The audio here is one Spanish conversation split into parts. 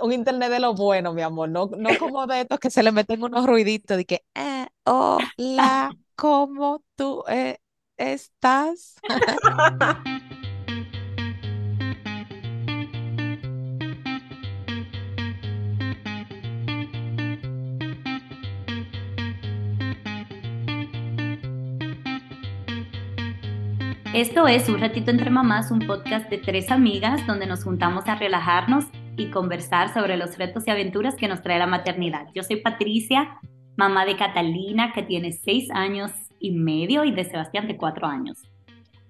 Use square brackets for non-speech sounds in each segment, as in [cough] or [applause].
un internet de lo bueno, mi amor, no, no como de estos que se le meten unos ruiditos de que, eh, hola, [laughs] ¿cómo tú eh, estás? Esto es Un ratito entre mamás, un podcast de tres amigas donde nos juntamos a relajarnos y conversar sobre los retos y aventuras que nos trae la maternidad. Yo soy Patricia, mamá de Catalina, que tiene seis años y medio, y de Sebastián, de cuatro años.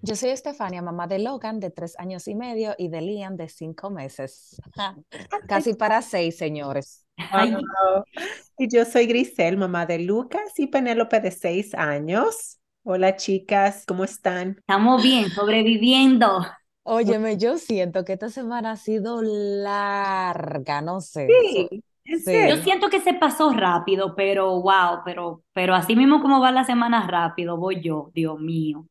Yo soy Estefania, mamá de Logan, de tres años y medio, y de Liam, de cinco meses. Casi para seis, señores. Y yo soy Grisel, mamá de Lucas y Penélope, de seis años. Hola chicas, ¿cómo están? Estamos bien, sobreviviendo. Óyeme, [laughs] yo siento que esta semana ha sido larga, no sé. Sí, Yo siento que se pasó rápido, pero wow, pero, pero así mismo como va la semana rápido, voy yo, Dios mío.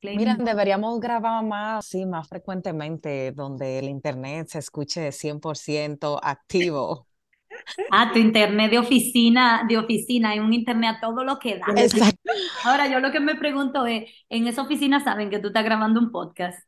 Mira, deberíamos grabar más, sí, más frecuentemente, donde el internet se escuche 100% activo. Ah, tu internet de oficina, de oficina, hay un internet a todo lo que da. Exacto. Ahora, yo lo que me pregunto es, ¿en esa oficina saben que tú estás grabando un podcast?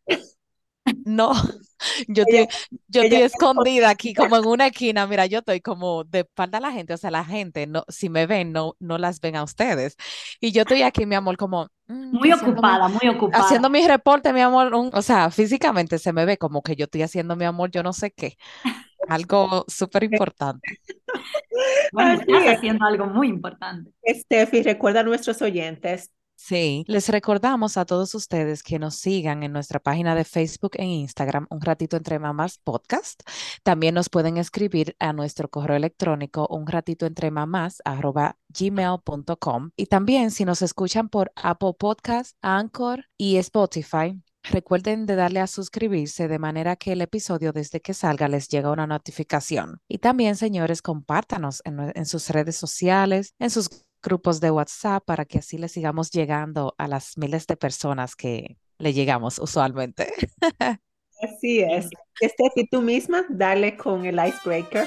No, [laughs] yo estoy, yo estoy escondida aquí como en una esquina. Mira, yo estoy como de espalda a la gente, o sea, la gente, no, si me ven, no, no las ven a ustedes. Y yo estoy aquí, mi amor, como... mm, muy ocupada, muy ocupada. Haciendo mi reporte, mi amor, o sea, físicamente se me ve como que yo estoy haciendo, mi amor, yo no sé qué. Algo súper [laughs] importante. Bueno, estás haciendo algo muy importante. Steffi, recuerda a nuestros oyentes. Sí, les recordamos a todos ustedes que nos sigan en nuestra página de Facebook e Instagram, Un Ratito Entre Mamás Podcast. También nos pueden escribir a nuestro correo electrónico, un ratito entre mamás, arroba gmail.com. Y también si nos escuchan por Apple Podcast, Anchor y Spotify, Recuerden de darle a suscribirse de manera que el episodio desde que salga les llega una notificación. Y también, señores, compártanos en, sus redes sociales, en sus grupos de WhatsApp para que así le sigamos llegando a las miles de personas que le llegamos usualmente. [laughs] Así es. Steffi, tú misma, dale con el icebreaker.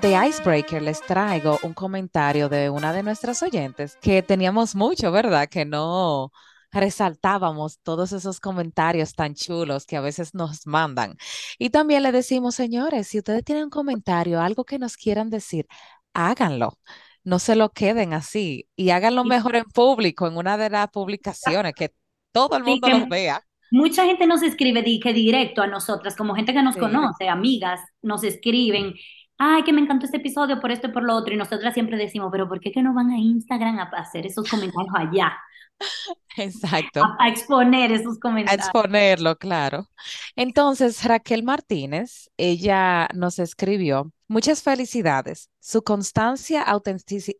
De Icebreaker les traigo un comentario de una de nuestras oyentes que teníamos mucho, ¿verdad? Que no resaltábamos todos esos comentarios tan chulos que a veces nos mandan. Y también le decimos, señores, si ustedes tienen un comentario, algo que nos quieran decir, háganlo. No se lo queden así y háganlo mejor en público, en una de las publicaciones, que todo el mundo los vea. Mucha gente nos escribe que directo a nosotras, como gente que nos conoce, amigas, nos escriben ay, que me encantó este episodio por esto y por lo otro, y nosotras siempre decimos, pero ¿por qué que no van a Instagram a hacer esos comentarios allá? [laughs] Exacto. A, exponer esos comentarios. A exponerlo, claro. Entonces, Raquel Martínez, ella nos escribió, muchas felicidades. Su constancia,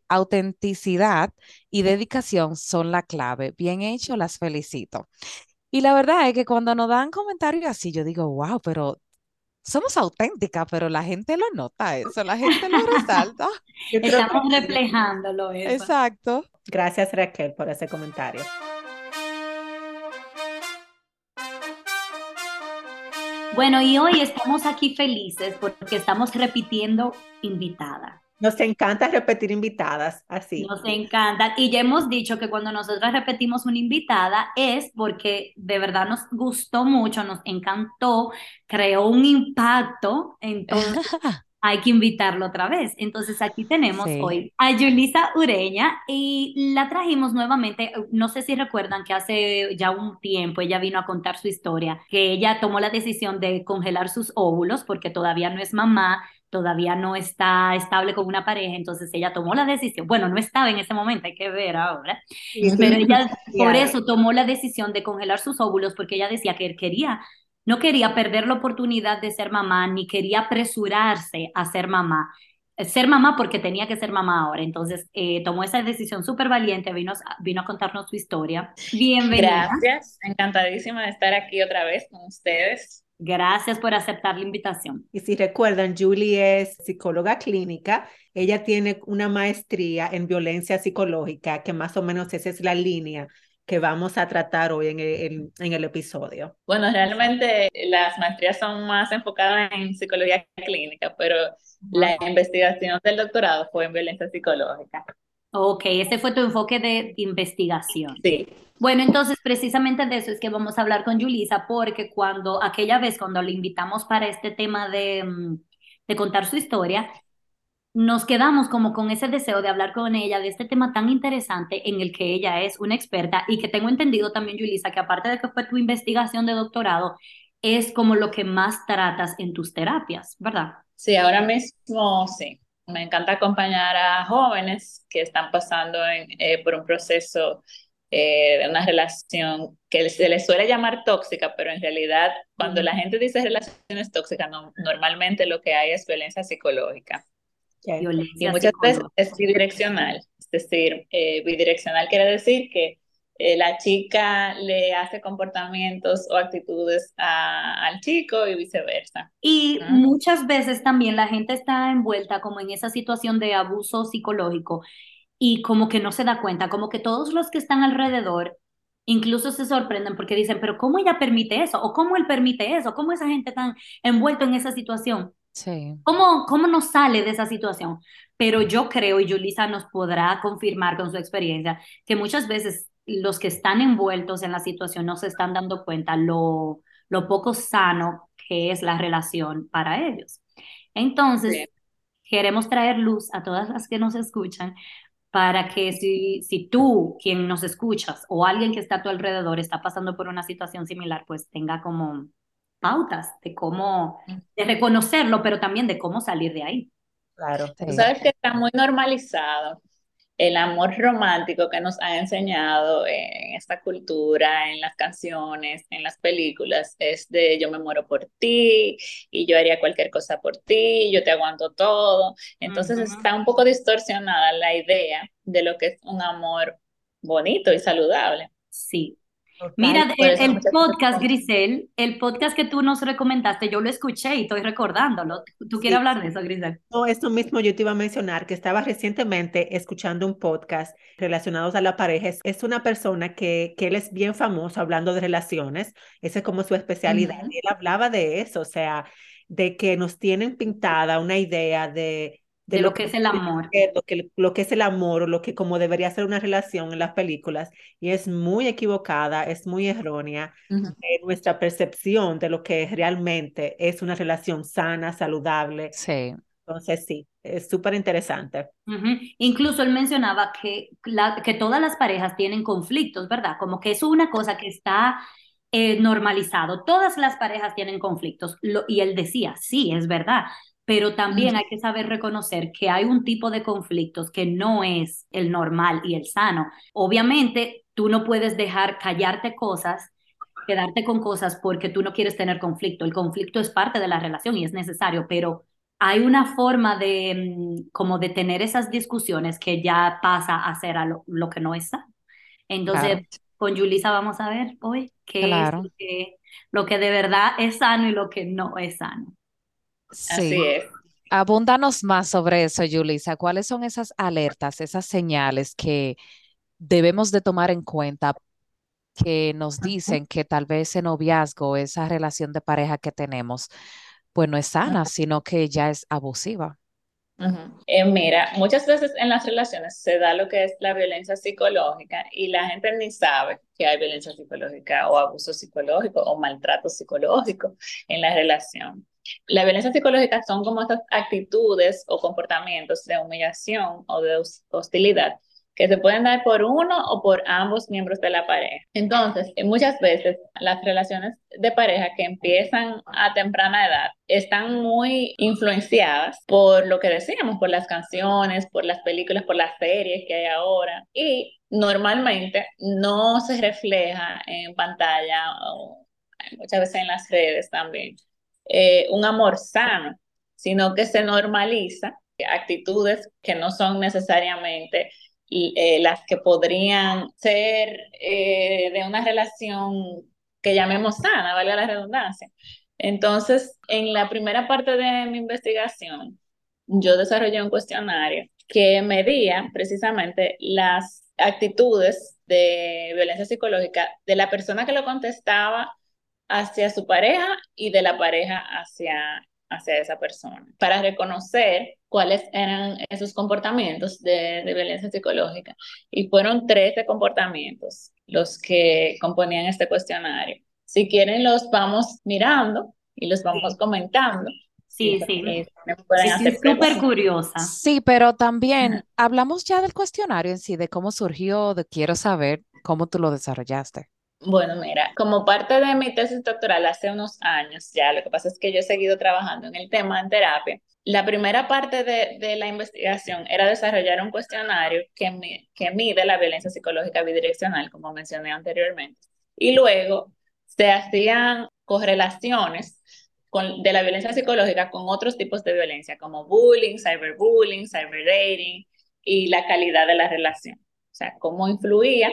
autenticidad y dedicación son la clave. Bien hecho, las felicito. Y la verdad es que cuando nos dan comentarios así, yo digo, wow, pero somos auténticas, pero la gente lo nota eso, la gente lo resalta. [laughs] Estamos reflejándolo. Eso. Exacto. Gracias Raquel por ese comentario. Bueno, y hoy estamos aquí felices porque estamos repitiendo invitada. Nos encanta repetir invitadas, así. Nos encanta. Y ya hemos dicho que cuando nosotros repetimos una invitada es porque de verdad nos gustó mucho, nos encantó, creó un impacto. Entonces [laughs] hay que invitarlo otra vez. Entonces aquí tenemos hoy a Yulisa Ureña y la trajimos nuevamente. No sé si recuerdan que hace ya un tiempo ella vino a contar su historia, que ella tomó la decisión de congelar sus óvulos porque todavía no es mamá todavía no está estable con una pareja, entonces ella tomó la decisión, bueno, no estaba en ese momento, hay que ver ahora, pero ella por eso tomó la decisión de congelar sus óvulos porque ella decía que quería, no quería perder la oportunidad de ser mamá, ni quería apresurarse a ser mamá. Ser mamá porque tenía que ser mamá ahora. Entonces eh, tomó esa decisión súper valiente, vino, vino a contarnos su historia. Bienvenida. Gracias, encantadísima de estar aquí otra vez con ustedes. Gracias por aceptar la invitación. Y si recuerdan, Julie es psicóloga clínica. Ella tiene una maestría en violencia psicológica, que más o menos esa es la línea que vamos a tratar hoy en el, en el episodio? Bueno, realmente las maestrías son más enfocadas en psicología clínica, pero la investigación del doctorado fue en violencia psicológica. Ok, ese fue tu enfoque de investigación. Sí. Bueno, entonces precisamente de eso es que vamos a hablar con Julisa, porque cuando aquella vez, cuando le invitamos para este tema de, mm, de contar su historia, nos quedamos como con ese deseo de hablar con ella de este tema tan interesante en el que ella es una experta y que tengo entendido también, Julisa, que aparte de que fue tu investigación de doctorado, es como lo que más tratas en tus terapias, ¿verdad? Sí, ahora mismo sí. Me encanta acompañar a jóvenes que están pasando eh, por un proceso eh, de una relación que se les suele llamar tóxica, pero en realidad cuando la gente dice relaciones tóxicas, normalmente lo que hay es violencia psicológica. Violencia y muchas veces es bidireccional, es decir, eh, bidireccional quiere decir que eh, la chica le hace comportamientos o actitudes al chico y viceversa. Y muchas veces también la gente está envuelta como en esa situación de abuso psicológico y como que no se da cuenta, como que todos los que están alrededor incluso se sorprenden porque dicen, pero ¿cómo ella permite eso? ¿O cómo él permite eso? ¿Cómo esa gente está envuelto en esa situación? Sí. ¿Cómo, ¿Cómo nos sale de esa situación? Pero yo creo, y Julisa nos podrá confirmar con su experiencia, que muchas veces los que están envueltos en la situación no se están dando cuenta lo, lo poco sano que es la relación para ellos. Entonces, queremos traer luz a todas las que nos escuchan para que si, si tú, quien nos escuchas, o alguien que está a tu alrededor está pasando por una situación similar, pues tenga como pautas de cómo, de reconocerlo, pero también de cómo salir de ahí. Claro. sabes que está muy normalizado el amor romántico que nos ha enseñado en esta cultura, en las canciones, en las películas, es de yo me muero por ti y yo haría cualquier cosa por ti, yo te aguanto todo. Entonces está un poco distorsionada la idea de lo que es un amor bonito y saludable. Sí, Mira, el, podcast, Grisel, el podcast que tú nos recomendaste, yo lo escuché y estoy recordándolo. ¿Tú quieres hablar de eso, Grisel? No, esto mismo yo te iba a mencionar, que estaba recientemente escuchando un podcast relacionados a la pareja. Es una persona que, que él es bien famoso hablando de relaciones, esa es como su especialidad. Y él hablaba de eso, o sea, de que nos tienen pintada una idea de de, lo, que, es el amor. Lo que, lo que es el amor, o lo que como debería ser una relación en las películas, y es muy equivocada, es muy errónea nuestra percepción de lo que realmente es una relación sana, saludable. Sí. Entonces, sí, es súper interesante. Incluso él mencionaba que, la, que todas las parejas tienen conflictos, ¿verdad? Como que es una cosa que está eh, normalizado. Todas las parejas tienen conflictos. y él decía, sí, es verdad pero también hay que saber reconocer que hay un tipo de conflictos que no es el normal y el sano. Obviamente, tú no puedes dejar callarte cosas, quedarte con cosas porque tú no quieres tener conflicto. El conflicto es parte de la relación y es necesario, pero hay una forma de mm, como de tener esas discusiones que ya pasa a ser a lo, que no es sano. Entonces, con Julisa vamos a ver hoy qué es lo que, lo que de verdad es sano y lo que no es sano. Sí. Así es. Abúndanos más sobre eso, Yulisa. ¿Cuáles son esas alertas, esas señales que debemos de tomar en cuenta que nos dicen que tal vez ese noviazgo, esa relación de pareja que tenemos, pues no es sana, sino que ya es abusiva? Eh, mira, muchas veces en las relaciones se da lo que es la violencia psicológica y la gente ni sabe que hay violencia psicológica o abuso psicológico o maltrato psicológico en la relación. La violencia psicológica son como estas actitudes o comportamientos de humillación o de hostilidad que se pueden dar por uno o por ambos miembros de la pareja. Entonces, muchas veces las relaciones de pareja que empiezan a temprana edad están muy influenciadas por lo que decíamos, por las canciones, por las películas, por las series que hay ahora y normalmente no se refleja en pantalla o muchas veces en las redes también eh, un amor sano, sino que se normaliza actitudes que no son necesariamente eh, las que podrían ser eh, de una relación que llamemos sana, valga la redundancia. Entonces, en la primera parte de mi investigación, yo desarrollé un cuestionario que medía precisamente las actitudes de violencia psicológica de la persona que lo contestaba hacia su pareja y de la pareja hacia, hacia esa persona, para reconocer cuáles eran esos comportamientos de, de violencia psicológica. Y fueron 13 comportamientos los que componían este cuestionario. Si quieren, los vamos mirando y los vamos comentando. Sí, sí. sí, súper curiosa. Sí, pero también hablamos ya del cuestionario en sí, de cómo surgió, de quiero saber cómo tú lo desarrollaste. Bueno, mira, como parte de mi tesis doctoral hace unos años ya, lo que pasa es que yo he seguido trabajando en el tema en terapia. La primera parte de, de la investigación era desarrollar un cuestionario que, que mide la violencia psicológica bidireccional, como mencioné anteriormente. Y luego se hacían correlaciones con, de la violencia psicológica con otros tipos de violencia, como bullying, cyberbullying, cyberdating y la calidad de la relación. O sea, cómo influía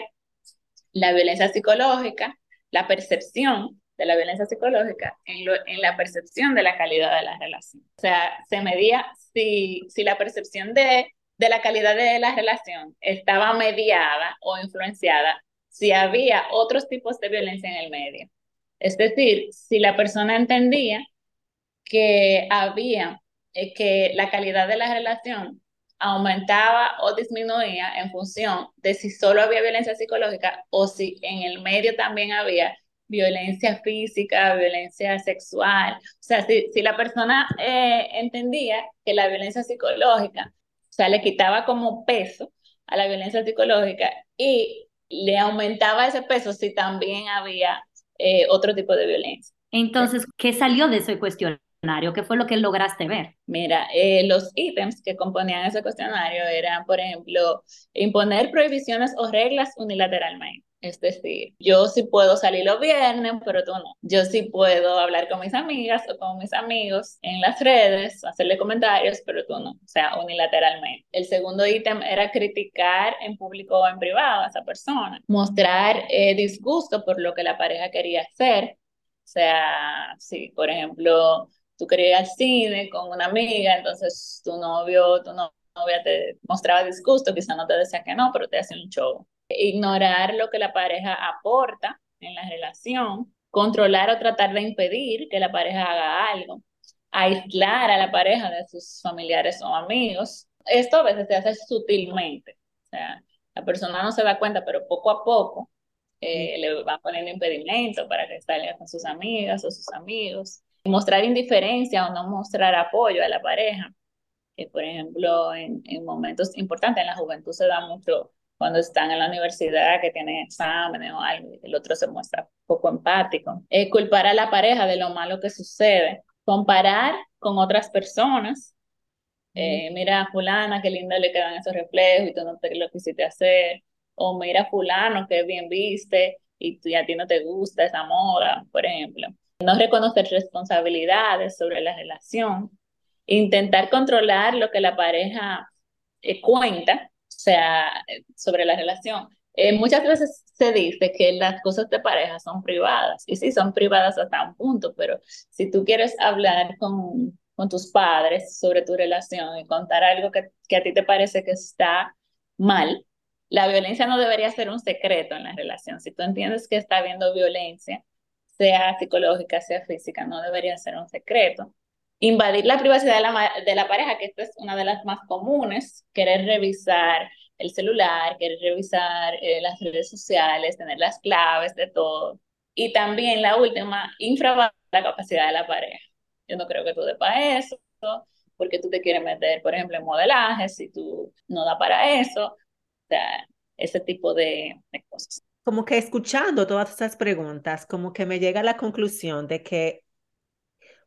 la violencia psicológica, la percepción de la violencia psicológica en, la percepción de la calidad de la relación. O sea, se medía si, la percepción de, de la calidad de la relación estaba mediada o influenciada si había otros tipos de violencia en el medio. Es decir, si la persona entendía que había, eh, que la calidad de la relación aumentaba o disminuía en función de si solo había violencia psicológica o si en el medio también había violencia física, violencia sexual. O sea, si, si la persona eh, entendía que la violencia psicológica, o sea, le quitaba como peso a la violencia psicológica y le aumentaba ese peso si también había eh, otro tipo de violencia. Entonces, ¿qué salió de ese cuestionario? ¿Qué fue lo que lograste ver? Mira, eh, los ítems que componían ese cuestionario eran, por ejemplo, imponer prohibiciones o reglas unilateralmente. Es decir, yo sí puedo salir los viernes, pero tú no. Yo sí puedo hablar con mis amigas o con mis amigos en las redes, hacerle comentarios, pero tú no. O sea, unilateralmente. El segundo ítem era criticar en público o en privado a esa persona. Mostrar eh, disgusto por lo que la pareja quería hacer. O sea, si, por ejemplo, tú querías ir al cine con una amiga, entonces tu novio, tu novia te mostraba disgusto, quizá no te decía que no, pero te hacía un show. Ignorar lo que la pareja aporta en la relación, controlar o tratar de impedir que la pareja haga algo, aislar a la pareja de sus familiares o amigos. Esto a veces se hace sutilmente, o sea, la persona no se da cuenta, pero poco a poco eh, le va poniendo impedimento para que salga con sus amigas o sus amigos mostrar indiferencia o no mostrar apoyo a la pareja. Que, por ejemplo, en, en, momentos importantes en la juventud se da mucho cuando están en la universidad, que tienen exámenes o algo, el otro se muestra poco empático. Eh, culpar a la pareja de lo malo que sucede. Comparar con otras personas. Eh, mira fulana, qué linda le quedan esos reflejos y tú no te lo quisiste hacer. O mira fulano, qué bien viste y tú, y a ti no te gusta esa moda, por ejemplo no reconocer responsabilidades sobre la relación, intentar controlar lo que la pareja eh, cuenta, sea, sobre la relación. Eh, muchas veces se dice que las cosas de pareja son privadas, y sí, son privadas hasta un punto, pero si tú quieres hablar con, con tus padres sobre tu relación y contar algo que, que a ti te parece que está mal, la violencia no debería ser un secreto en la relación. Si tú entiendes que está habiendo violencia, sea psicológica, sea física, no debería ser un secreto. Invadir la privacidad de la, de la pareja, que esta es una de las más comunes, querer revisar el celular, querer revisar eh, las redes sociales, tener las claves de todo. Y también la última, infravalorar la capacidad de la pareja. Yo no creo que tú dé para eso, porque tú te quieres meter, por ejemplo, en modelaje, si tú no da para eso. O sea, ese tipo de, de cosas como que escuchando todas esas preguntas, como que me llega a la conclusión de que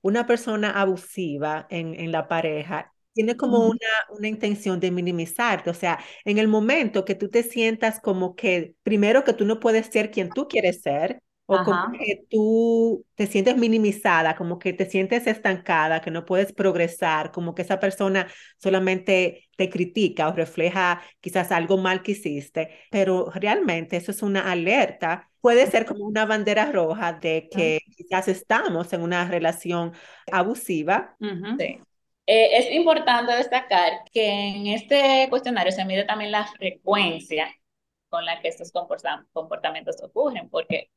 una persona abusiva en, en la pareja tiene como una, una intención de minimizarte, o sea, en el momento que tú te sientas como que, primero que tú no puedes ser quien tú quieres ser, o como que tú te sientes minimizada, como que te sientes estancada, que no puedes progresar, como que esa persona solamente te critica o refleja quizás algo mal que hiciste, pero realmente eso es una alerta. Puede ser como una bandera roja de que quizás estamos en una relación abusiva. Sí. Eh, es importante destacar que en este cuestionario se mide también la frecuencia con la que estos comportamientos ocurren, porque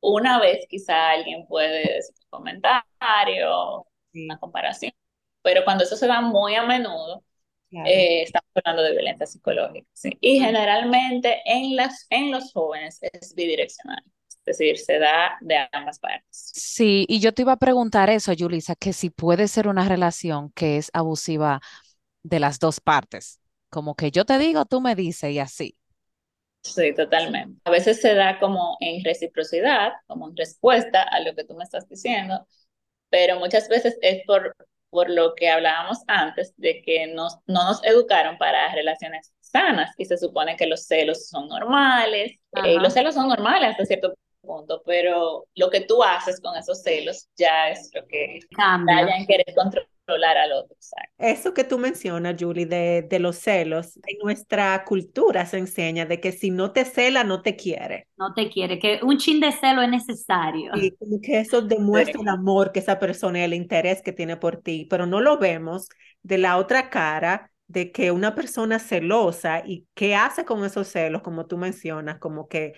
una vez quizá alguien puede decir un comentario, una comparación, pero cuando eso se da muy a menudo, eh, estamos hablando de violencia psicológica. Y generalmente en, las, en los jóvenes es bidireccional. Es decir, se da de ambas partes. Sí, y yo te iba a preguntar eso, Yulisa, que si puede ser una relación que es abusiva de las dos partes, como que yo te digo, tú me dices y así. Sí, totalmente. A veces se da como en reciprocidad, como en respuesta a lo que tú me estás diciendo, pero muchas veces es por, por lo que hablábamos antes, de que nos, no nos educaron para relaciones sanas y se supone que los celos son normales, eh, los celos son normales hasta cierto punto, pero lo que tú haces con esos celos ya es lo que cambia en querer controlar al otro. Eso que tú mencionas, Julie, de, de los celos, en nuestra cultura se enseña de que si no te cela, no te quiere. No te quiere, que un chin de celo es necesario. Y como que eso demuestra el amor que esa persona y el interés que tiene por ti, pero no lo vemos de la otra cara de que una persona celosa y qué hace con esos celos, como tú mencionas, como que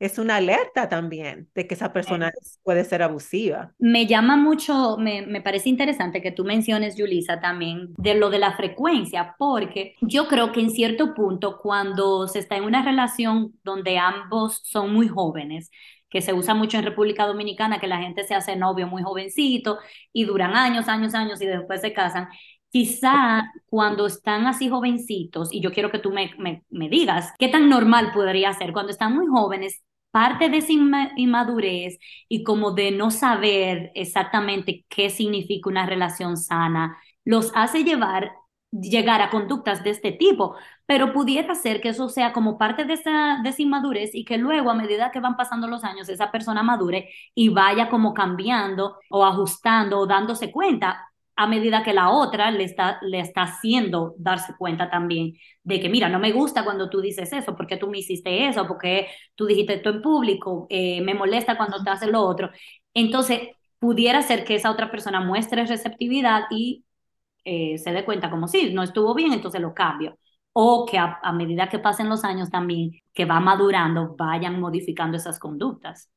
es una alerta también de que esa persona puede ser abusiva. Me llama mucho, me, me, parece interesante que tú menciones, Yulisa, también de lo de la frecuencia, porque yo creo que en cierto punto, cuando se está en una relación donde ambos son muy jóvenes, que se usa mucho en República Dominicana, que la gente se hace novio muy jovencito y duran años, años, años y después se casan. Quizá cuando están así jovencitos, y yo quiero que tú me, me, me digas, ¿qué tan normal podría ser? Cuando están muy jóvenes, parte de esa inmadurez y como de no saber exactamente qué significa una relación sana, los hace llevar llegar a conductas de este tipo, pero pudiera ser que eso sea como parte de esa, de esa inmadurez y que luego a medida que van pasando los años esa persona madure y vaya como cambiando o ajustando o dándose cuenta, a medida que la otra le está, le está haciendo darse cuenta también de que, mira, no me gusta cuando tú dices eso, porque tú me hiciste eso, porque tú dijiste esto en público, eh, me molesta cuando te haces lo otro. Entonces, pudiera ser que esa otra persona muestre receptividad y eh, se dé cuenta como, sí, no estuvo bien, entonces lo cambio. O que a, a medida que pasen los años también, que va madurando, vayan modificando esas conductas.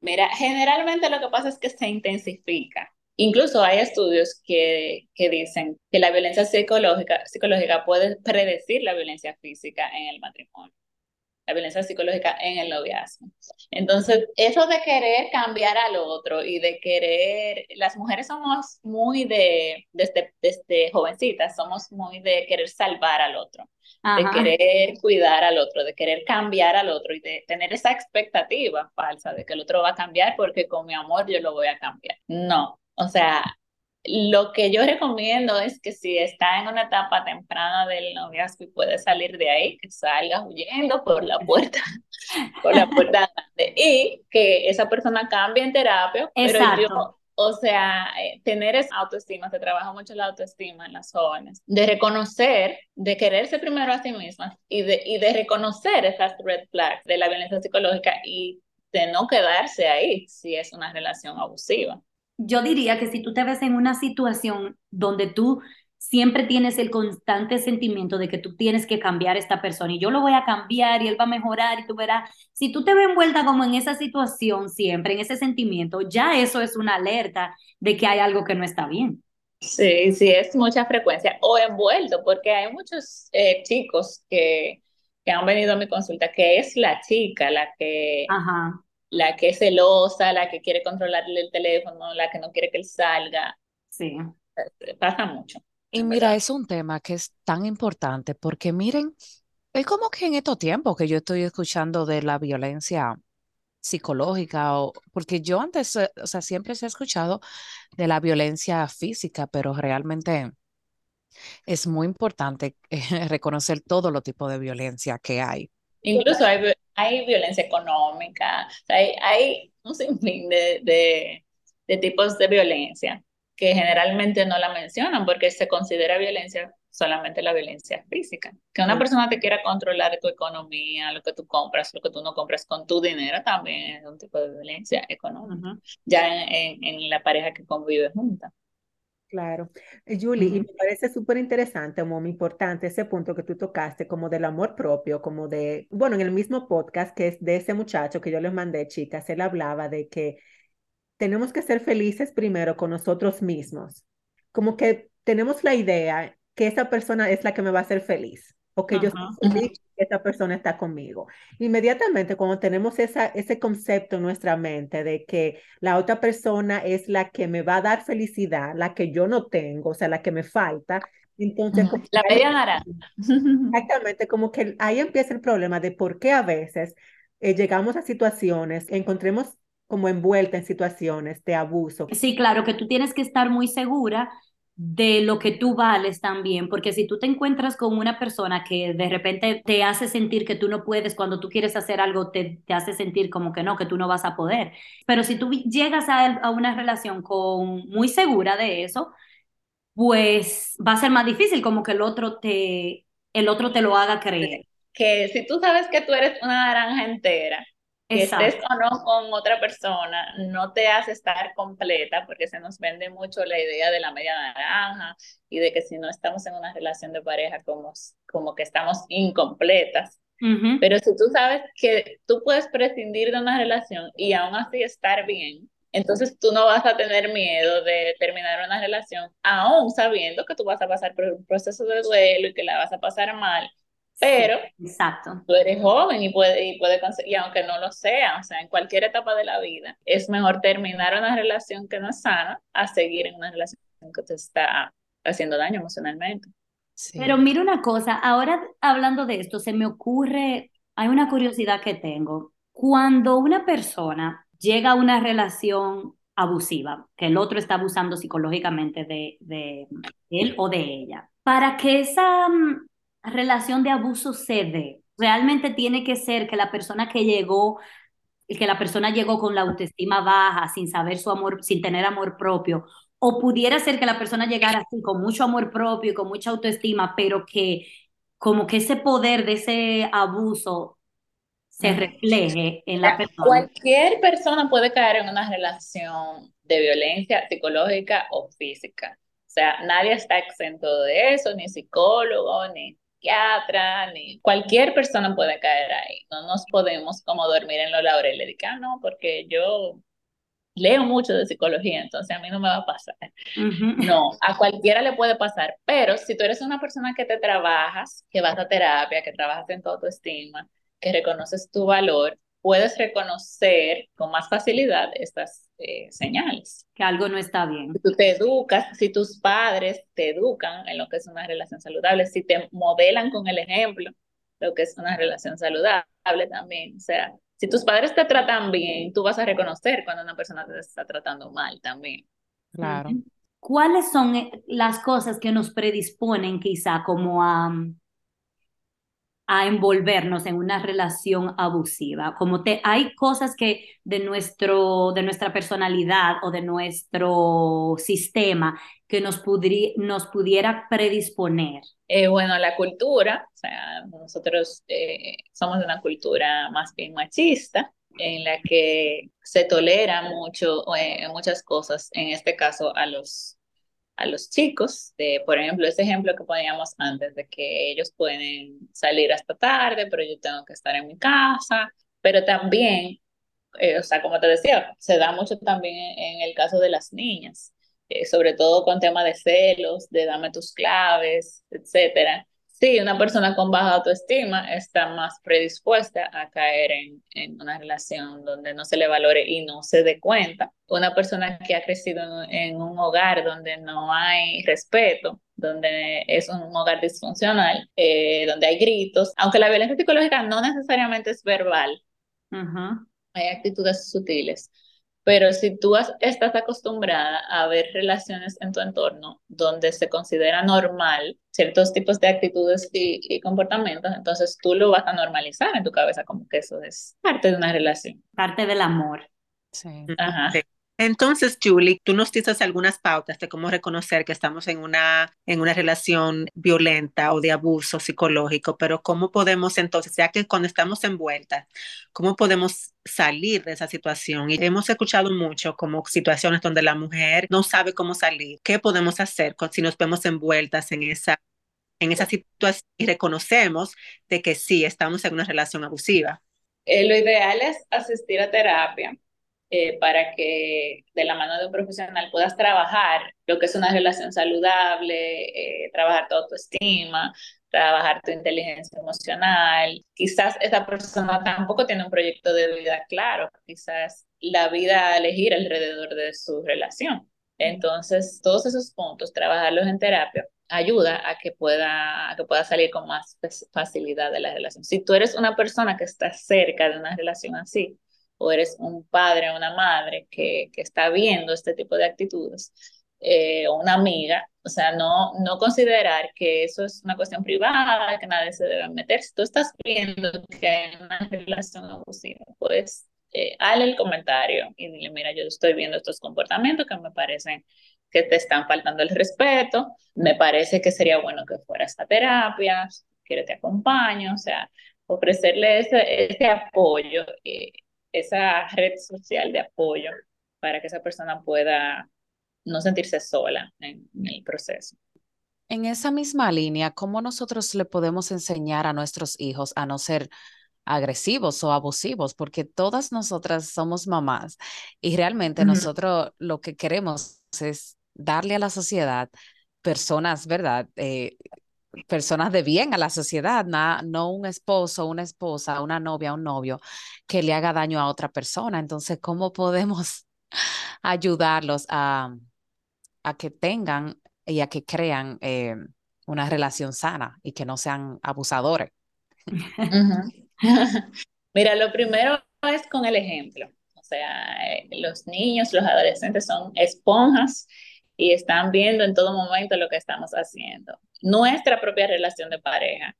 Mira, generalmente lo que pasa es que se intensifica Incluso hay estudios que, que, dicen que la violencia psicológica, psicológica puede predecir la violencia física en el matrimonio, la violencia psicológica en el noviazgo. Entonces, eso de querer cambiar al otro y de querer, las mujeres somos muy de, desde, desde jovencitas, somos muy de querer salvar al otro, de querer cuidar al otro, de querer cambiar al otro y de tener esa expectativa falsa de que el otro va a cambiar porque con mi amor yo lo voy a cambiar. No, o sea, lo que yo recomiendo es que si está en una etapa temprana del noviazgo y puede salir de ahí, que salga huyendo por la puerta, [laughs] por la puerta grande y que esa persona cambie en terapia, Exacto. pero yo o sea, eh, tener esa autoestima, se trabaja mucho la autoestima en las jóvenes, de reconocer, de quererse primero a sí mismas y de, y de reconocer esas red flags de la violencia psicológica y de no quedarse ahí si es una relación abusiva yo diría que si tú te ves en una situación donde tú siempre tienes el constante sentimiento de que tú tienes que cambiar a esta persona y yo lo voy a cambiar y él va a mejorar y tú verás, si tú te ves envuelta como en esa situación siempre, en ese sentimiento, ya eso es una alerta de que hay algo que no está bien. Sí, sí, es mucha frecuencia o envuelto, porque hay muchos eh, chicos que, que han venido a mi consulta que es la chica la que Ajá la que es celosa, la que quiere controlarle el teléfono, la que no quiere que él salga. Sí. Eh, pasa mucho. Y mira, es un tema que es tan importante porque miren, es como que en estos tiempos que yo estoy escuchando de la violencia psicológica, o, porque yo antes, eh, o sea, siempre se ha escuchado de la violencia física, pero realmente es muy importante eh, [laughs] reconocer todo lo tipo de violencia que hay. Incluso hay, hay violencia económica, hay, hay un sinfín de, de, de tipos de violencia que generalmente no la mencionan porque se considera violencia solamente la violencia física. Que una persona te quiera controlar tu economía, lo que tú compras, lo que tú no compras con tu dinero, también es un tipo de violencia económica, ya en, en, la pareja que convive junta. Claro. Eh, Julie, y me parece súper interesante, muy importante ese punto que tú tocaste, como del amor propio, como de, bueno, en el mismo podcast que es de ese muchacho que yo les mandé, chicas, él hablaba de que tenemos que ser felices primero con nosotros mismos. Como que tenemos la idea que esa persona es la que me va a hacer feliz o que yo estoy feliz esa persona está conmigo. Inmediatamente cuando tenemos esa, ese concepto en nuestra mente de que la otra persona es la que me va a dar felicidad, la que yo no tengo, o sea, la que me falta, entonces... La media naranja. [laughs] Exactamente, como que ahí empieza el problema de por qué a veces eh, llegamos a situaciones, encontremos como envuelta en situaciones de abuso. Sí, claro, que tú tienes que estar muy segura de lo que tú vales también, porque si tú te encuentras con una persona que de repente te hace sentir que tú no puedes, cuando tú quieres hacer algo, te, te hace sentir como que no, que tú no vas a poder. Pero si tú llegas a, a una relación con, muy segura de eso, pues va a ser más difícil como que el otro te, el otro te lo haga creer. Que si tú sabes que tú eres una naranja entera, que estés o no con otra persona no te hace estar completa porque se nos vende mucho la idea de la media naranja y de que si no estamos en una relación de pareja como, como que estamos incompletas. Pero si tú sabes que tú puedes prescindir de una relación y aún así estar bien, entonces tú no vas a tener miedo de terminar una relación aún sabiendo que tú vas a pasar por un proceso de duelo y que la vas a pasar mal pero exacto. tú eres joven y puede, y puede conseguir, y aunque no lo sea, o sea, en cualquier etapa de la vida, es mejor terminar una relación que no es sana a seguir en una relación que te está haciendo daño emocionalmente. Pero mira una cosa, ahora hablando de esto, se me ocurre, hay una curiosidad que tengo. Cuando una persona llega a una relación abusiva, que el otro está abusando psicológicamente de, de él o de ella, para que esa relación de abuso se dé? Realmente tiene que ser que la persona que llegó, que la persona llegó con la autoestima baja, sin saber su amor, sin tener amor propio, o pudiera ser que la persona llegara así con mucho amor propio y con mucha autoestima, pero que como que ese poder de ese abuso se refleje en la persona. Cualquier persona puede caer en una relación de violencia psicológica o física. O sea, nadie está exento de eso, ni psicólogo, ni psiquiatra, ni cualquier persona puede caer ahí. No nos podemos como dormir en los laureles de que, ah, no, porque yo leo mucho de psicología, entonces a mí no me va a pasar. No, a cualquiera le puede pasar, pero si tú eres una persona que te trabajas, que vas a terapia, que trabajas en tu autoestima, que reconoces tu valor, puedes reconocer con más facilidad estas eh, señales. Que algo no está bien. Si tú te educas, si tus padres te educan en lo que es una relación saludable, si te modelan con el ejemplo lo que es una relación saludable también. O sea, si tus padres te tratan bien, tú vas a reconocer cuando una persona te está tratando mal también. Claro. ¿Cuáles son eh, las cosas que nos predisponen quizá como a, a envolvernos en una relación abusiva. Como te, hay cosas que de, nuestro, de nuestra personalidad o de nuestro sistema que nos, nos pudiera predisponer. Eh, bueno, la cultura, o sea, nosotros eh, somos una cultura más bien machista, en la que se tolera mucho, eh, muchas cosas, en este caso a los a los chicos, de, por ejemplo, ese ejemplo que poníamos antes, de que ellos pueden salir hasta tarde, pero yo tengo que estar en mi casa, pero también, eh, o sea, como te decía, se da mucho también en el caso de las niñas, eh, sobre todo con tema de celos, de dame tus claves, etcétera, Sí, una persona con baja autoestima está más predispuesta a caer en, en, una relación donde no se le valore y no se dé cuenta. Una persona que ha crecido en, un hogar donde no hay respeto, donde es un hogar disfuncional, eh, donde hay gritos, aunque la violencia psicológica no necesariamente es verbal, hay actitudes sutiles pero si tú estás acostumbrada a ver relaciones en tu entorno donde se considera normal ciertos tipos de actitudes y, comportamientos, entonces tú lo vas a normalizar en tu cabeza como que eso es parte de una relación. Parte del amor. Sí. Ajá. Entonces, Julie, tú nos dices algunas pautas de cómo reconocer que estamos en una, en una relación violenta o de abuso psicológico, pero cómo podemos entonces, ya que cuando estamos envueltas, cómo podemos salir de esa situación. Y hemos escuchado mucho como situaciones donde la mujer no sabe cómo salir. ¿Qué podemos hacer si nos vemos envueltas en esa, en esa situación y reconocemos de que sí, estamos en una relación abusiva? Eh, lo ideal es asistir a terapia eh, para que de la mano de un profesional puedas trabajar lo que es una relación saludable, eh, trabajar tu autoestima, trabajar tu inteligencia emocional. Quizás esa persona tampoco tiene un proyecto de vida claro, quizás la vida a elegir alrededor de su relación. Entonces, todos esos puntos, trabajarlos en terapia, ayuda a que pueda, a que pueda salir con más facilidad de la relación. Si tú eres una persona que está cerca de una relación así, o eres un padre o una madre que, que está viendo este tipo de actitudes, eh, o una amiga, o sea, no, no considerar que eso es una cuestión privada, que nadie se debe meter. Si tú estás viendo que hay una relación abusiva, pues eh, hale el comentario y dile, mira, yo estoy viendo estos comportamientos que me parecen que te están faltando el respeto, me parece que sería bueno que fueras a terapia, quiero te acompaño, o sea, ofrecerle ese, ese apoyo. Eh, esa red social de apoyo para que esa persona pueda no sentirse sola en, el proceso. En esa misma línea, ¿cómo nosotros le podemos enseñar a nuestros hijos a no ser agresivos o abusivos? Porque todas nosotras somos mamás y realmente nosotros lo que queremos es darle a la sociedad personas, ¿verdad? Eh, personas de bien a la sociedad, no un esposo, una esposa, una novia, un novio que le haga daño a otra persona. Entonces, ¿cómo podemos [laughs] ayudarlos a, a que tengan y a que crean eh, una relación sana y que no sean abusadores? [laughs] Mira, lo primero es con el ejemplo. O sea, eh, los niños, los adolescentes son esponjas y están viendo en todo momento lo que estamos haciendo. Nuestra propia relación de pareja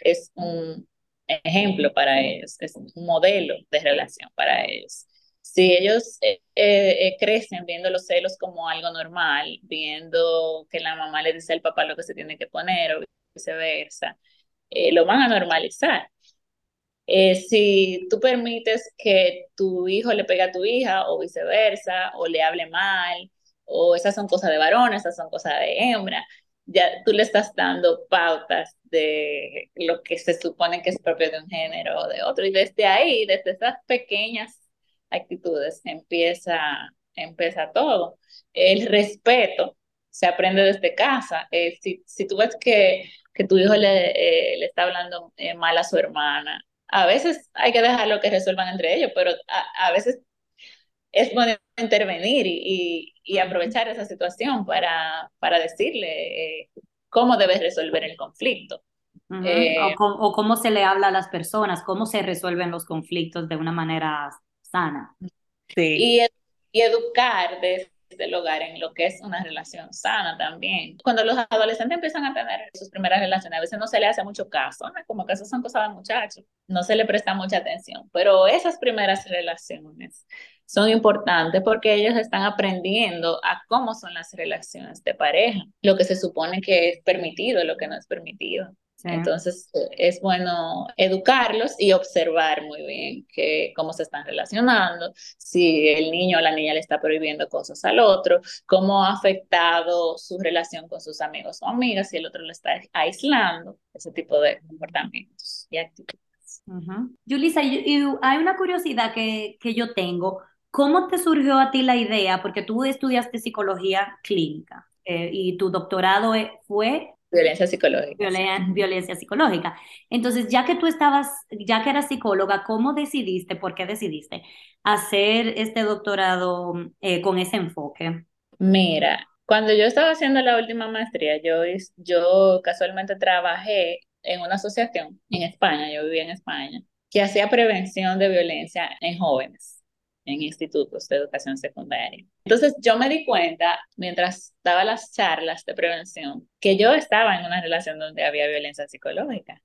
es un ejemplo para ellos, es un modelo de relación para ellos. Si ellos eh, eh, crecen viendo los celos como algo normal, viendo que la mamá le dice al papá lo que se tiene que poner o viceversa, eh, lo van a normalizar. si tú permites que tu hijo le pegue a tu hija o viceversa, o le hable mal, o esas son cosas de varones, esas son cosas de hembra. Ya tú le estás dando pautas de lo que se supone que es propio de un género o de otro. Y desde ahí, desde esas pequeñas actitudes, empieza, empieza todo. El respeto se aprende desde casa. Eh, si, si tú ves que, que tu hijo le, eh, le está hablando eh, mal a su hermana, a veces hay que dejarlo que resuelvan entre ellos, pero a, a veces es bueno intervenir y, y, aprovechar esa situación para, para decirle eh, cómo debes resolver el conflicto. Eh, o, cómo se le habla a las personas, cómo se resuelven los conflictos de una manera sana. Sí. Y, y educar desde el hogar en lo que es una relación sana también. Cuando los adolescentes empiezan a tener sus primeras relaciones, a veces no se le hace mucho caso, como que esas son cosas de muchachos, no se le presta mucha atención, pero esas primeras relaciones son importantes porque ellos están aprendiendo a cómo son las relaciones de pareja, lo que se supone que es permitido, lo que no es permitido. Entonces es bueno educarlos y observar muy bien que, cómo se están relacionando, si el niño o la niña le está prohibiendo cosas al otro, cómo ha afectado su relación con sus amigos o amigas, si el otro le está aislando, ese tipo de comportamientos y actitudes. Yulisa, hay una curiosidad que, que yo tengo. ¿Cómo te surgió a ti la idea? Porque tú estudiaste psicología clínica eh, y tu doctorado e, fue violencia psicológica. Violencia, psicológica. Entonces, ya que tú estabas, ya que eras psicóloga, ¿cómo decidiste, por qué decidiste hacer este doctorado eh, con ese enfoque? Mira, cuando yo estaba haciendo la última maestría, yo, yo casualmente trabajé en una asociación en España, yo vivía en España, que hacía prevención de violencia en jóvenes en institutos de educación secundaria. Entonces yo me di cuenta, mientras daba las charlas de prevención, que yo estaba en una relación donde había violencia psicológica.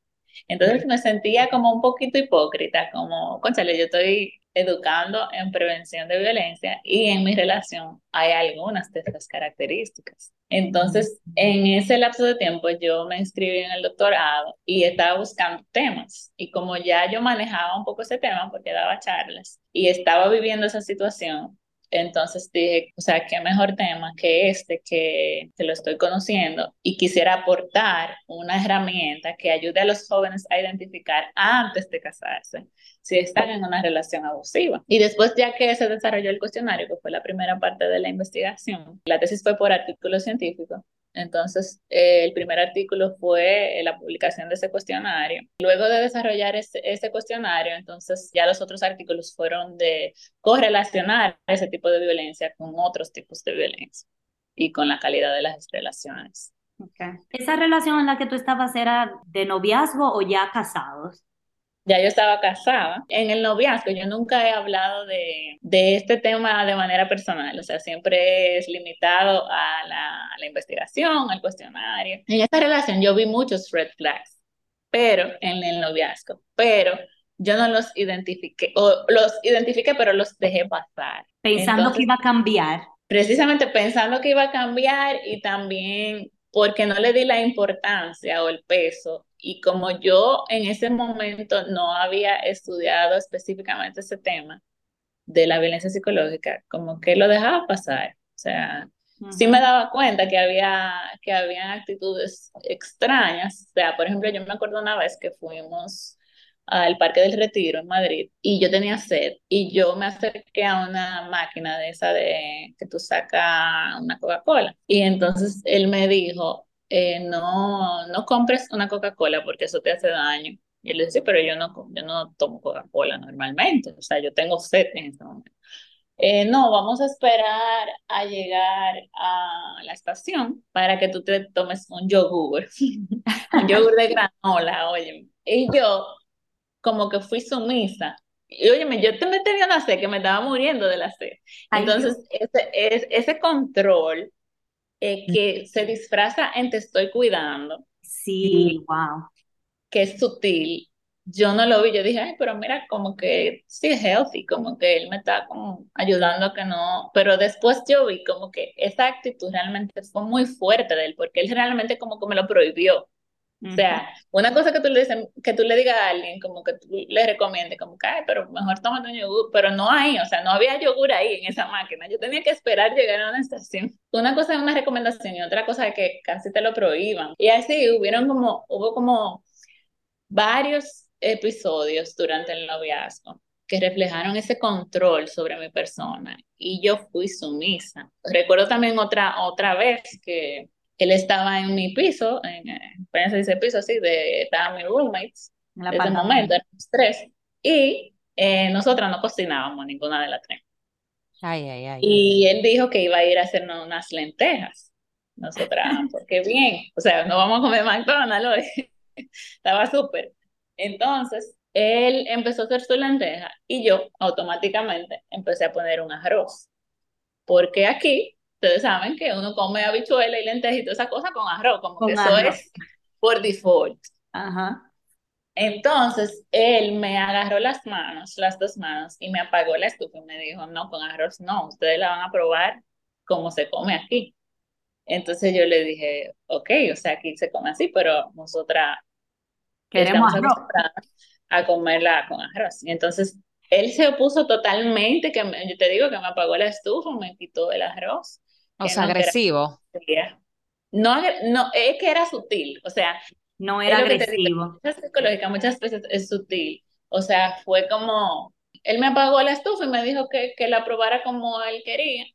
Entonces me sentía como un poquito hipócrita, como, conchale, yo estoy educando en prevención de violencia y en mi relación hay algunas de estas características. Entonces, en ese lapso de tiempo yo me inscribí en el doctorado y estaba buscando temas. Y como ya yo manejaba un poco ese tema porque daba charlas y estaba viviendo esa situación, entonces dije, o sea, qué mejor tema que este, que, que lo estoy conociendo y quisiera aportar una herramienta que ayude a los jóvenes a identificar antes de casarse si están en una relación abusiva. Y después, ya que se desarrolló el cuestionario, que fue la primera parte de la investigación, la tesis fue por artículo científico, entonces, eh, el primer artículo fue la publicación de ese cuestionario. Luego de desarrollar ese, ese, cuestionario, entonces ya los otros artículos fueron de correlacionar ese tipo de violencia con otros tipos de violencia y con la calidad de las relaciones. Okay. ¿Esa relación en la que tú estabas era de noviazgo o ya casados? Ya yo estaba casada. En el noviazgo yo nunca he hablado de, de este tema de manera personal, o sea, siempre es limitado a la, a la investigación, al cuestionario. En esta relación yo vi muchos red flags, pero en el noviazgo, pero yo no los identifiqué, o los identifiqué, pero los dejé pasar. Pensando que iba a cambiar. Precisamente pensando que iba a cambiar y también porque no le di la importancia o el peso y como yo en ese momento no había estudiado específicamente ese tema de la violencia psicológica, como que lo dejaba pasar. O sea, sí me daba cuenta que había, que había actitudes extrañas. O sea, por ejemplo, yo me acuerdo una vez que fuimos al Parque del Retiro en Madrid y yo tenía sed y yo me acerqué a una máquina de esa de que tú sacas una Coca-Cola y entonces él me dijo, eh, no, no compres una Coca-Cola porque eso te hace daño. Y él le dice, pero yo no, yo no tomo Coca-Cola normalmente, o sea, yo tengo sed en este momento. Eh, no, vamos a esperar a llegar a la estación para que tú te tomes un yogur, [laughs] un yogur de granola, oye. Y yo, como que fui sumisa. Y óyeme, yo me tenía una sed que me estaba muriendo de la sed. Entonces, ese, ese control eh, que se disfraza en te estoy cuidando. Sí, wow. Que es sutil. Yo no lo vi, yo dije, ay, pero mira, como que sí es healthy, como que él me está como ayudando a que no, pero después yo vi como que esa actitud realmente fue muy fuerte de él, porque él realmente como que me lo prohibió. O sea, una cosa que tú le dices, que tú le digas a alguien, como que tú le recomiendes, como que, ay, pero mejor tómate un yogur, pero no hay, o sea, no había yogur ahí en esa máquina. Yo tenía que esperar llegar a una estación. Una cosa es una recomendación y otra cosa es que casi te lo prohíban. Y así hubieron como, hubo como varios episodios durante el noviazgo que reflejaron ese control sobre mi persona y yo fui sumisa. Recuerdo también otra, otra vez que él estaba en mi piso, en, se dice piso así, de, estaban mis roommates, en la ese momento, éramos tres, y eh, nosotras no cocinábamos ninguna de las tres. Ay, ay, ay. Y él dijo que iba a ir a hacernos unas lentejas. Nosotras, porque bien, o sea, no vamos a comer McDonald's hoy. [laughs] Estaba súper. Entonces, él empezó a hacer su lenteja y yo automáticamente empecé a poner un arroz. Porque aquí ustedes saben que uno come habichuela y lentejas y toda esa cosa con arroz, como que eso es por default. Ajá. Entonces, él me agarró las manos, las dos manos, y me apagó la estufa y me dijo, no, con arroz no, ustedes la van a probar como se come aquí. Entonces yo le dije, ok, o sea, aquí se come así, pero nosotras queremos arroz. a comerla con arroz. Y entonces él se opuso totalmente, que yo te digo que me apagó la estufa, me quitó el arroz. O sea, agresivo. no, no, es que era sutil, o sea. No era agresivo. Muchas psicológica muchas veces es sutil. O sea, fue como, él me apagó la estufa y me dijo que, que la probara como él quería.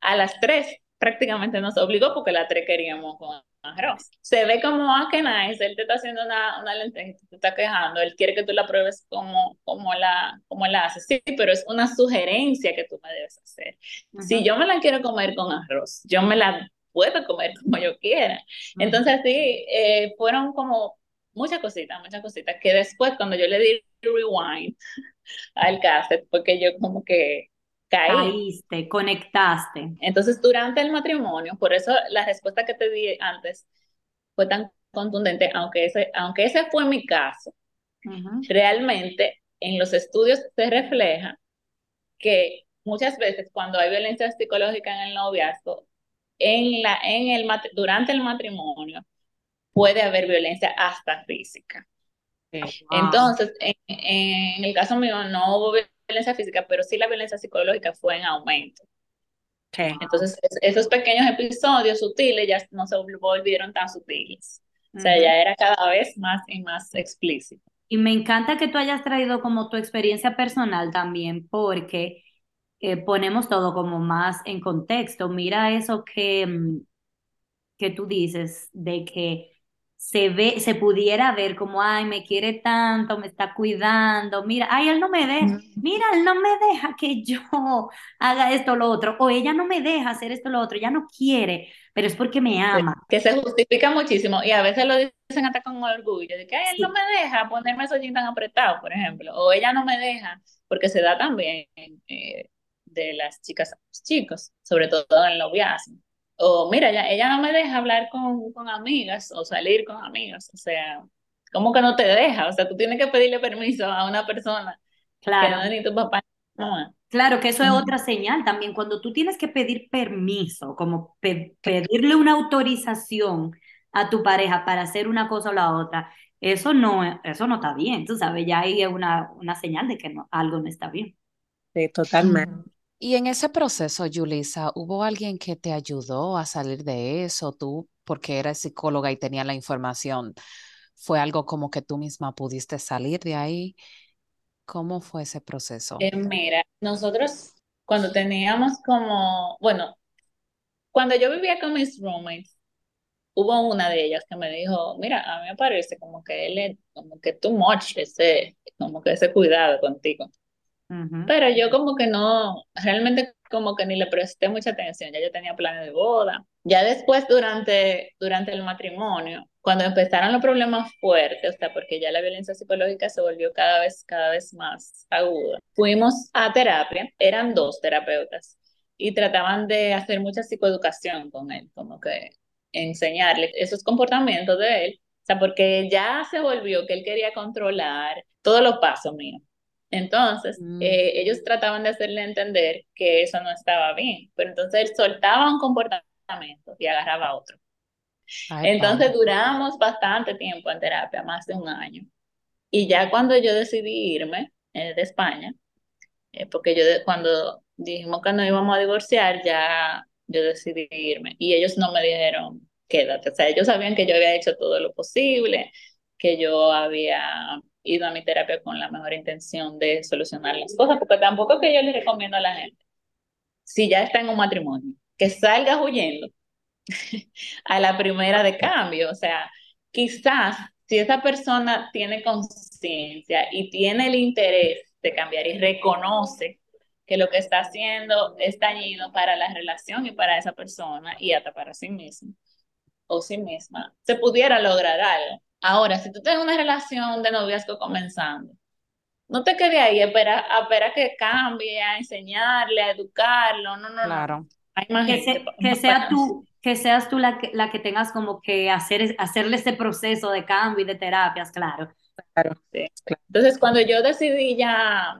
A las tres prácticamente nos obligó porque las tres queríamos con arroz. Se ve como, ah, que nice, él te está haciendo una, una lenteja, te está quejando, él quiere que tú la pruebes como, como, la, como la haces. Sí, pero es una sugerencia que tú me debes hacer. Si yo me la quiero comer con arroz, yo me la puedo comer como yo quiera. Entonces, sí, eh, fueron como muchas cositas, muchas cositas, que después cuando yo le di rewind al cassette, porque yo como que Caíste, conectaste. Entonces, durante el matrimonio, por eso la respuesta que te di antes fue tan contundente, aunque ese, aunque ese fue mi caso, realmente en los estudios se refleja que muchas veces cuando hay violencia psicológica en el noviazgo, en la, en el, durante el matrimonio puede haber violencia hasta física. Entonces, en, el caso mío no hubo violencia física, pero sí la violencia psicológica fue en aumento. Entonces, esos pequeños episodios sutiles ya no se volvieron tan sutiles. O sea, ya era cada vez más y más explícito. Y me encanta que tú hayas traído como tu experiencia personal también, porque eh, ponemos todo como más en contexto. Mira eso que, mm, que tú dices, de que se ve, se pudiera ver como, ay, me quiere tanto, me está cuidando, mira, ay, él no me deja, mira, él no me deja que yo [laughs] haga esto o lo otro, o ella no me deja hacer esto o lo otro, ya no quiere, pero es porque me ama. Que se justifica muchísimo y a veces lo dicen hasta con orgullo, de que ay, él no me deja ponerme esos jeans tan apretados, por ejemplo, o ella no me deja, porque se da también eh, de las chicas a los chicos, sobre todo en noviazgo o mira, ella, ella no me deja hablar con, con amigas o salir con amigas, o sea, ¿cómo que no te deja? O sea, tú tienes que pedirle permiso a una persona claro. que no es ni tu papá ni Claro, que eso es otra señal también, cuando tú tienes que pedir permiso, como pedirle una autorización a tu pareja para hacer una cosa o la otra, eso no, eso no está bien, tú sabes, ya ahí es una, una señal de que no, algo no está bien. Sí, totalmente. Y en ese proceso, Yulisa, ¿hubo alguien que te ayudó a salir de eso? Tú, porque eres psicóloga y tenía la información, ¿fue algo como que tú misma pudiste salir de ahí? ¿Cómo fue ese proceso? Eh, mira, nosotros cuando teníamos como, bueno, cuando yo vivía con mis roommates, hubo una de ellas que me dijo, mira, a mí me parece como que él es, como que too much ese, como que ese cuidado contigo. Pero yo como que no, realmente como que ni le presté mucha atención, ya yo tenía planes de boda. Ya después durante, durante el matrimonio, cuando empezaron los problemas fuertes, o sea, porque ya la violencia psicológica se volvió cada vez, cada vez más aguda, fuimos a terapia, eran dos terapeutas y trataban de hacer mucha psicoeducación con él, como que enseñarle esos comportamientos de él, o sea, porque ya se volvió que él quería controlar todos los pasos míos. Entonces, mm. eh, ellos trataban de hacerle entender que eso no estaba bien, pero entonces él soltaba un comportamiento y agarraba otro. entonces duramos bastante tiempo en terapia, más de un año. Y ya cuando yo decidí irme eh, de España, eh, porque yo cuando dijimos que no íbamos a divorciar, ya yo decidí irme. Y ellos no me dijeron, quédate. O sea, ellos sabían que yo había hecho todo lo posible, que yo había ido a mi terapia con la mejor intención de solucionar las cosas, porque tampoco que yo le recomiendo a la gente, si ya está en un matrimonio, que salga huyendo [laughs] a la primera de cambio. O sea, quizás si esa persona tiene conciencia y tiene el interés de cambiar y reconoce que lo que está haciendo es dañino para la relación y para esa persona y hasta para sí mismo o sí misma, se pudiera lograr algo. Ahora, si tú tienes una relación de noviazgo comenzando, no te quedes ahí, espera, espera que cambie, a enseñarle, a educarlo, no, no, claro. Que, sea tú, que seas tú la que, la que tengas como que hacer, hacerle ese proceso de cambio y de terapias, claro. Claro, sí. Entonces, cuando yo decidí ya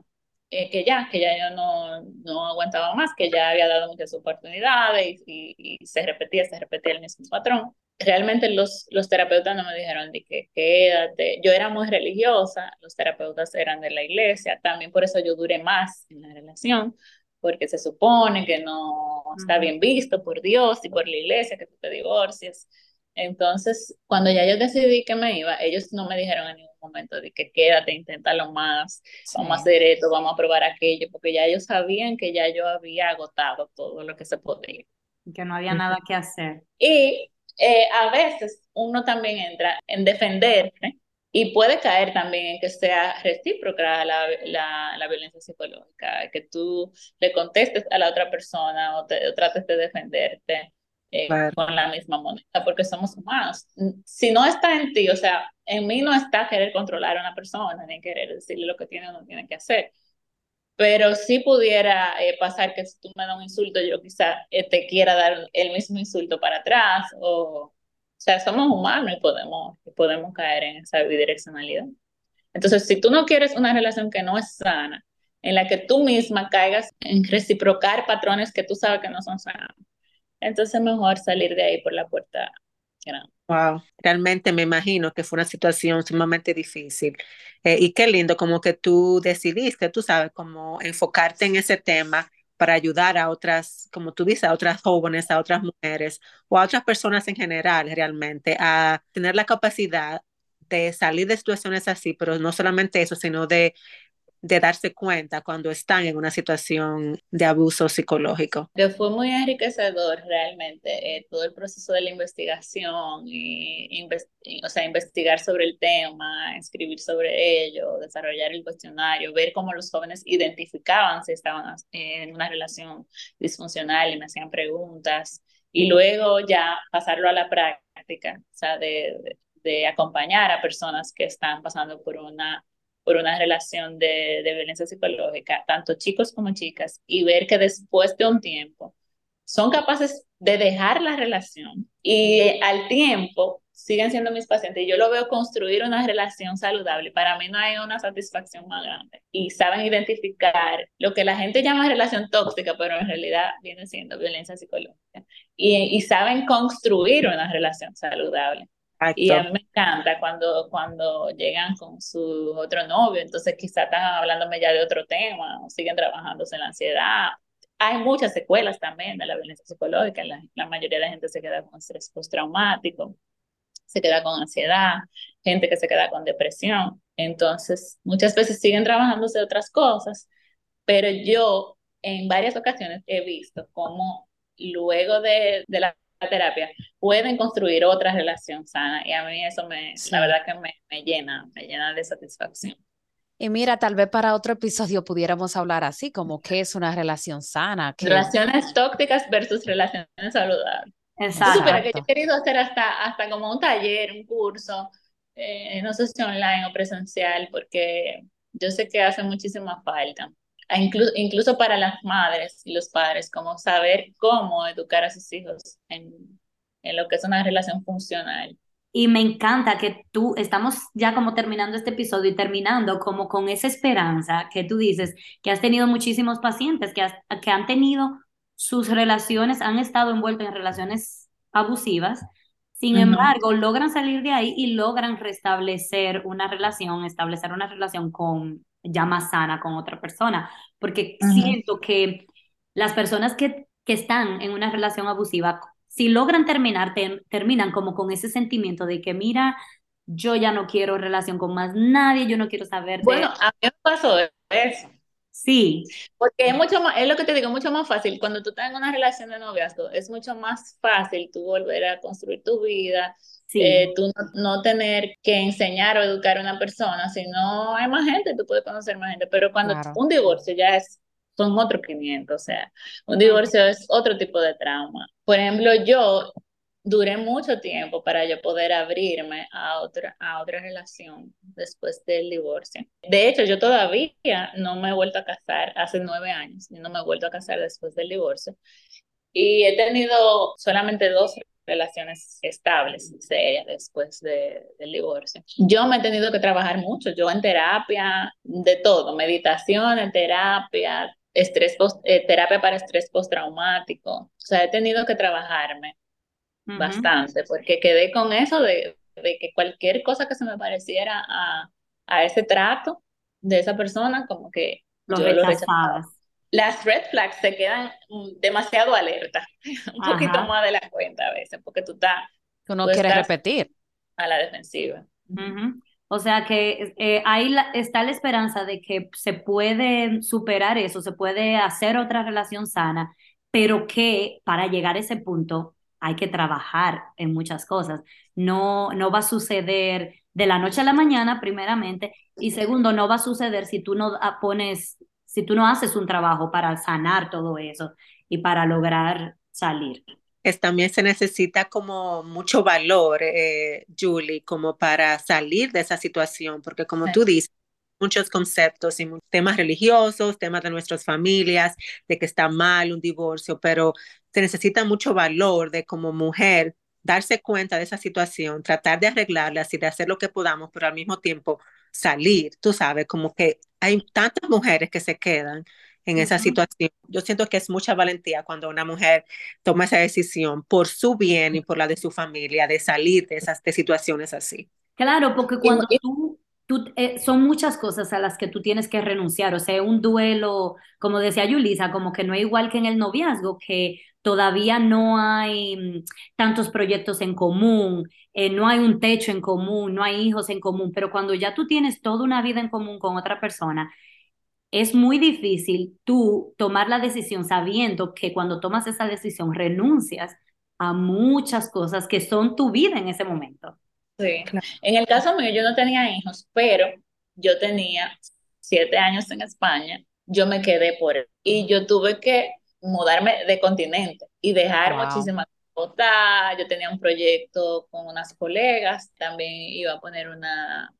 eh, que ya, que ya yo no, no aguantaba más, que ya había dado muchas oportunidades y, y, se repetía, se repetía el mismo patrón. Realmente los, los terapeutas no me dijeron de que quédate. Yo era muy religiosa, los terapeutas eran de la iglesia, también por eso yo duré más en la relación, porque se supone que no está bien visto por Dios y por la iglesia que tú te divorcies. Entonces, cuando ya yo decidí que me iba, ellos no me dijeron en ningún momento de que quédate, inténtalo más, vamos a hacer esto, vamos a probar aquello, porque ya ellos sabían que ya yo había agotado todo lo que se podría. Que no había nada que hacer. Y eh, a veces uno también entra en defenderse y puede caer también en que sea recíproca la, la, la, violencia psicológica, que tú le contestes a la otra persona o, te, o trates de defenderte eh, con la misma moneda, porque somos humanos. Si no está en ti, o sea, en mí no está querer controlar a una persona, ni querer decirle lo que tiene o no tiene que hacer. Pero si pudiera eh, pasar que si tú me das un insulto, yo quizá eh, te quiera dar el mismo insulto para atrás, o, o sea, somos humanos y podemos, podemos caer en esa bidireccionalidad. Entonces, si tú no quieres una relación que no es sana, en la que tú misma caigas en reciprocar patrones que tú sabes que no son sanos. Entonces mejor salir de ahí por la puerta Wow, realmente me imagino que fue una situación sumamente difícil. Eh, y qué lindo como que tú decidiste, tú sabes, como enfocarte en ese tema para ayudar a otras, como tú dices, a otras jóvenes, a otras mujeres o a otras personas en general realmente, a tener la capacidad de salir de situaciones así, pero no solamente eso, sino de de darse cuenta cuando están en una situación de abuso psicológico. Fue muy enriquecedor realmente eh, todo el proceso de la investigación y, o sea, investigar sobre el tema, escribir sobre ello, desarrollar el cuestionario, ver cómo los jóvenes identificaban si estaban en una relación disfuncional y me hacían preguntas y luego ya pasarlo a la práctica, o sea, de, de acompañar a personas que están pasando por una por una relación de, violencia psicológica, tanto chicos como chicas, y ver que después de un tiempo son capaces de dejar la relación y al tiempo siguen siendo mis pacientes y yo lo veo construir una relación saludable. Para mí no hay una satisfacción más grande. Y saben identificar lo que la gente llama relación tóxica, pero en realidad viene siendo violencia psicológica. Y saben construir una relación saludable. Y a mí me encanta cuando, cuando llegan con su otro novio, entonces quizá están hablándome ya de otro tema, o siguen trabajándose en la ansiedad. Hay muchas secuelas también de la violencia psicológica, la, la mayoría de la gente se queda con estrés postraumático, se queda con ansiedad, gente que se queda con depresión. Entonces, muchas veces siguen trabajándose otras cosas, pero yo en varias ocasiones he visto cómo luego de, de la terapia, pueden construir otra relación sana. Y a mí eso me, la verdad que me, me llena, me llena de satisfacción. Y mira, tal vez para otro episodio pudiéramos hablar así, como qué es una relación sana. Relaciones tóxicas versus relaciones saludables. Exacto. que yo he querido hacer hasta, hasta como un taller, un curso, eh, no sé si online o presencial, porque yo sé que hace muchísima falta incluso, incluso para las madres y los padres, como saber cómo educar a sus hijos en, en lo que es una relación funcional. Y me encanta que tú, estamos ya como terminando este episodio y terminando como con esa esperanza que tú dices, que has tenido muchísimos pacientes que, que han tenido sus relaciones, han estado envueltos en relaciones abusivas, sin embargo, logran salir de ahí y logran restablecer una relación, establecer una relación con, ya más sana con otra persona, porque siento que las personas que, que están en una relación abusiva, si logran terminar, terminan como con ese sentimiento de que, mira, yo ya no quiero relación con más nadie, yo no quiero saber de... Bueno, a mí me pasó eso. Sí. Porque es mucho más, es lo que te digo, mucho más fácil. Cuando tú estás en una relación de noviazgo, es mucho más fácil tú volver a construir tu vida, eh, tú no, tener que enseñar o educar a una persona, sino hay más gente, tú puedes conocer más gente, pero cuando un divorcio ya es, son otros 500, o sea, un divorcio es otro tipo de trauma. Por ejemplo, yo duré mucho tiempo para yo poder abrirme a otra, a otra relación después del divorcio. De hecho, yo todavía no me he vuelto a casar hace nueve años, y no me he vuelto a casar después del divorcio. Y he tenido solamente dos relaciones estables, serias, después de, del divorcio. Yo me he tenido que trabajar mucho, yo en terapia, de todo, meditación, en terapia, estrés eh, terapia para estrés postraumático. O sea, he tenido que trabajarme bastante, porque quedé con eso de, de, que cualquier cosa que se me pareciera a, a ese trato de esa persona, como que lo yo rechazaba las red flags se quedan mm, demasiado alerta, [laughs] un poquito más de la cuenta a veces, porque tú estás... Tú no quieres repetir. A la defensiva. O sea que eh, ahí está la esperanza de que se puede superar eso, se puede hacer otra relación sana, pero que para llegar a ese punto hay que trabajar en muchas cosas. No, no va a suceder de la noche a la mañana, primeramente, y segundo, no va a suceder si tú no pones si tú no haces un trabajo para sanar todo eso y para lograr salir. Es, también se necesita como mucho valor, eh, Julie, como para salir de esa situación, porque como tú dices, muchos conceptos y temas religiosos, temas de nuestras familias, de que está mal un divorcio, pero se necesita mucho valor de como mujer darse cuenta de esa situación, tratar de arreglarla y de hacer lo que podamos, pero al mismo tiempo salir, tú sabes, como que hay tantas mujeres que se quedan en esa situación. Yo siento que es mucha valentía cuando una mujer toma esa decisión por su bien y por la de su familia de salir de esas de situaciones así. Claro, porque cuando tú, tú eh, son muchas cosas a las que tú tienes que renunciar, o sea, un duelo, como decía Yulisa, como que no es igual que en el noviazgo, que todavía no hay mm, tantos proyectos en común, eh, no hay un techo en común, no hay hijos en común, pero cuando ya tú tienes toda una vida en común con otra persona, es muy difícil tú tomar la decisión sabiendo que cuando tomas esa decisión renuncias a muchas cosas que son tu vida en ese momento. Sí, en el caso mío yo no tenía hijos, pero yo tenía siete años en España, yo me quedé por él y yo tuve que mudarme de continente y dejar muchísimas cosas. Yo tenía un proyecto con unas colegas, también iba a poner una,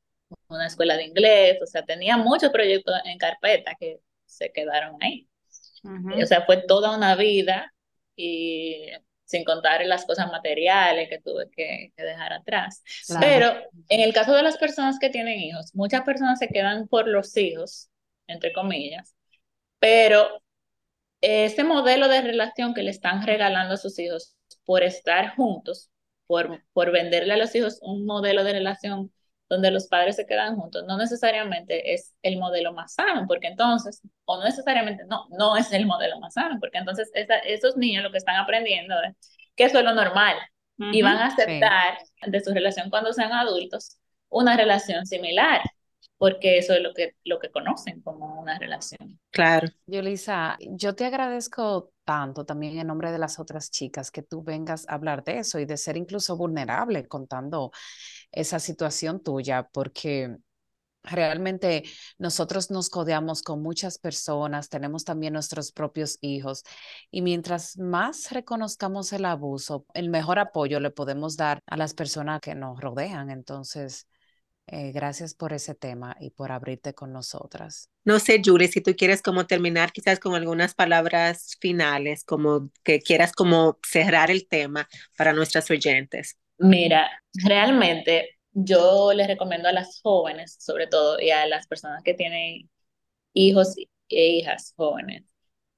una escuela de inglés, o sea, tenía muchos proyectos en carpeta que se quedaron ahí. O sea, fue toda una vida y sin contar las cosas materiales que tuve que, dejar atrás. Pero en el caso de las personas que tienen hijos, muchas personas se quedan por los hijos, entre comillas, pero ese modelo de relación que le están regalando a sus hijos por estar juntos, por, por venderle a los hijos un modelo de relación donde los padres se quedan juntos, no necesariamente es el modelo más sano, porque entonces, o no necesariamente, no, no es el modelo más sano, porque entonces esos niños lo que están aprendiendo es que eso es lo normal y van a aceptar de su relación cuando sean adultos una relación similar porque eso es lo que, lo que conocen como una relación. Claro. Yulisa, yo te agradezco tanto también en nombre de las otras chicas que tú vengas a hablar de eso y de ser incluso vulnerable contando esa situación tuya, porque realmente nosotros nos codeamos con muchas personas, tenemos también nuestros propios hijos y mientras más reconozcamos el abuso, el mejor apoyo le podemos dar a las personas que nos rodean. Entonces, eh, gracias por ese tema y por abrirte con nosotras. No sé, Julie, si tú quieres como terminar quizás con algunas palabras finales, como que quieras como cerrar el tema para nuestras oyentes. Mira, realmente yo les recomiendo a las jóvenes, sobre todo, y a las personas que tienen hijos e hijas jóvenes,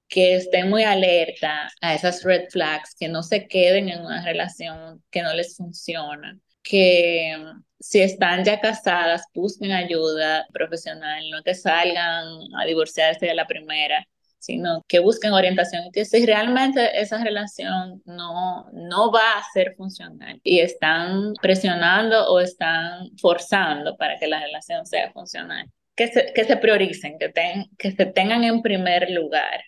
que estén muy alerta a esas red flags, que no se queden en una relación que no les funciona, que si están ya casadas, busquen ayuda profesional, no que salgan a divorciarse de la primera, sino que busquen orientación. Y que si realmente esa relación no, no va a ser funcional y están presionando o están forzando para que la relación sea funcional, que se, que se prioricen, que, que se tengan en primer lugar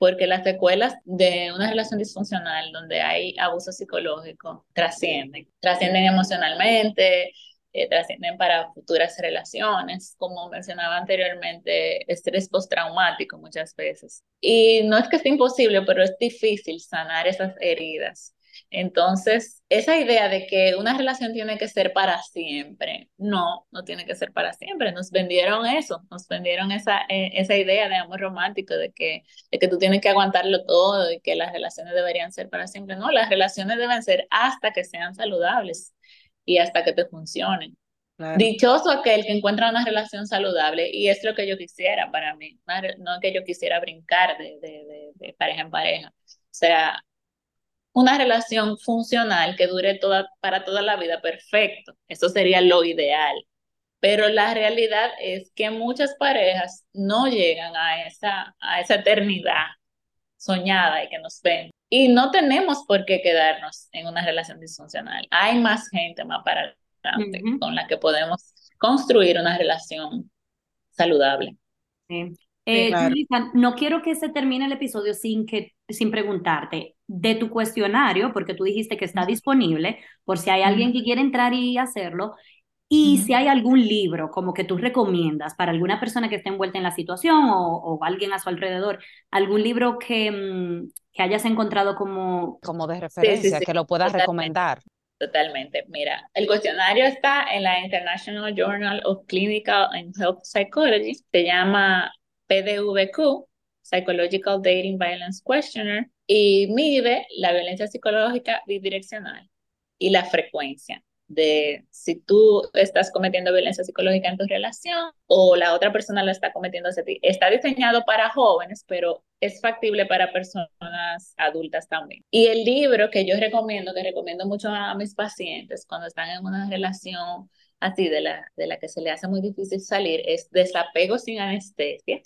porque las secuelas de una relación disfuncional donde hay abuso psicológico trascienden, trascienden emocionalmente, eh, trascienden para futuras relaciones, como mencionaba anteriormente, estrés postraumático muchas veces. Y no es que sea imposible, pero es difícil sanar esas heridas. Entonces, esa idea de que una relación tiene que ser para siempre, no, no tiene que ser para siempre. Nos vendieron eso, nos vendieron esa, eh, esa idea de amor romántico, de que, de que tú tienes que aguantarlo todo y que las relaciones deberían ser para siempre. No, las relaciones deben ser hasta que sean saludables y hasta que te funcionen. Dichoso aquel que encuentra una relación saludable y es lo que yo quisiera para mí, no que yo quisiera brincar de, de, de, pareja en pareja. O sea, una relación funcional que dure toda, para toda la vida, perfecto. Eso sería lo ideal. Pero la realidad es que muchas parejas no llegan a esa, a esa eternidad soñada y que nos ven. Y no tenemos por qué quedarnos en una relación disfuncional. Hay más gente más para adelante con la que podemos construir una relación saludable. Eh, no quiero que se termine el episodio sin, que, sin preguntarte de tu cuestionario, porque tú dijiste que está disponible por si hay alguien que quiere entrar y hacerlo. Y si hay algún libro como que tú recomiendas para alguna persona que esté envuelta en la situación o, alguien a su alrededor, algún libro que, mm, que hayas encontrado como... Como de referencia, que lo puedas recomendar. Totalmente. Mira, el cuestionario está en la International Journal of Clinical and Health Psychology. Se llama PDVQ, Psychological Dating Violence Questionnaire, y mide la violencia psicológica bidireccional y la frecuencia de si tú estás cometiendo violencia psicológica en tu relación o la otra persona la está cometiendo hacia ti. Está diseñado para jóvenes, pero es factible para personas adultas también. Y el libro que yo recomiendo, que recomiendo mucho a mis pacientes cuando están en una relación así de la, de la que se le hace muy difícil salir, es Desapego sin anestesia,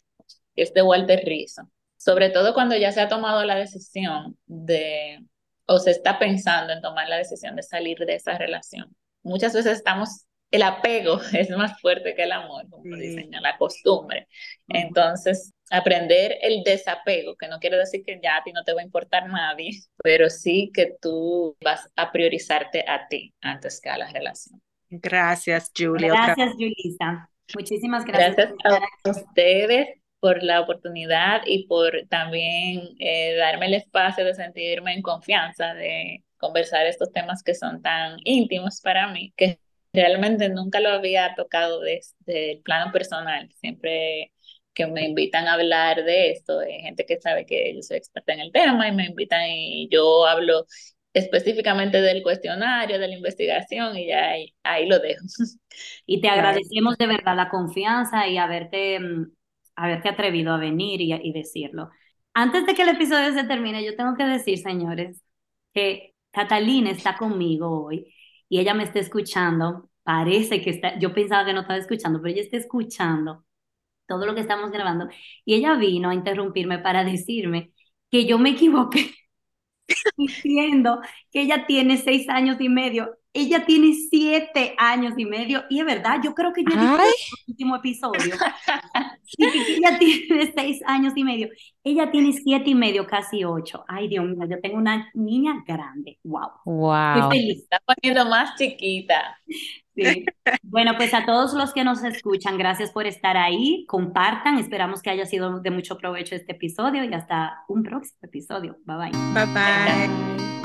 es de Walter Rizzo. Sobre todo cuando ya se ha tomado la decisión de o se está pensando en tomar la decisión de salir de esa relación. Muchas veces estamos, el apego [laughs] es más fuerte que el amor, como dicen, la costumbre. Entonces, aprender el desapego, que no quiere decir que ya a ti no te va a importar nadie, [laughs] pero sí que tú vas a priorizarte a ti antes que a la relación. Gracias, Julia. Gracias, Julisa. Muchísimas gracias. Gracias a ustedes por la oportunidad y por también eh, darme el espacio de sentirme en confianza, de conversar estos temas que son tan íntimos para mí, que realmente nunca lo había tocado desde el plano personal. Siempre que me invitan a hablar de esto, hay gente que sabe que yo soy experta en el tema y me invitan y yo hablo específicamente del cuestionario, de la investigación y ya ahí, ahí lo dejo. Y te [laughs] agradecemos de verdad la confianza y haberte mm, haberte atrevido a venir y, y decirlo. Antes de que el episodio se termine, yo tengo que decir, señores, que Catalina está conmigo hoy y ella me está escuchando. Parece que está, yo pensaba que no estaba escuchando, pero ella está escuchando todo lo que estamos grabando. Y ella vino a interrumpirme para decirme que yo me equivoqué [laughs] diciendo que ella tiene seis años y medio. Ella tiene siete años y medio. Y es verdad, yo creo que yo dije en el último episodio ella [laughs] tiene seis años y medio. Ella tiene siete y medio, casi ocho. Ay, Dios mío, yo tengo una niña grande. Wow. Wow. feliz. Está poniendo más chiquita. Sí. Bueno, pues a todos los que nos escuchan, gracias por estar ahí. Compartan. Esperamos que haya sido de mucho provecho este episodio y hasta un próximo episodio. Bye bye. Bye bye.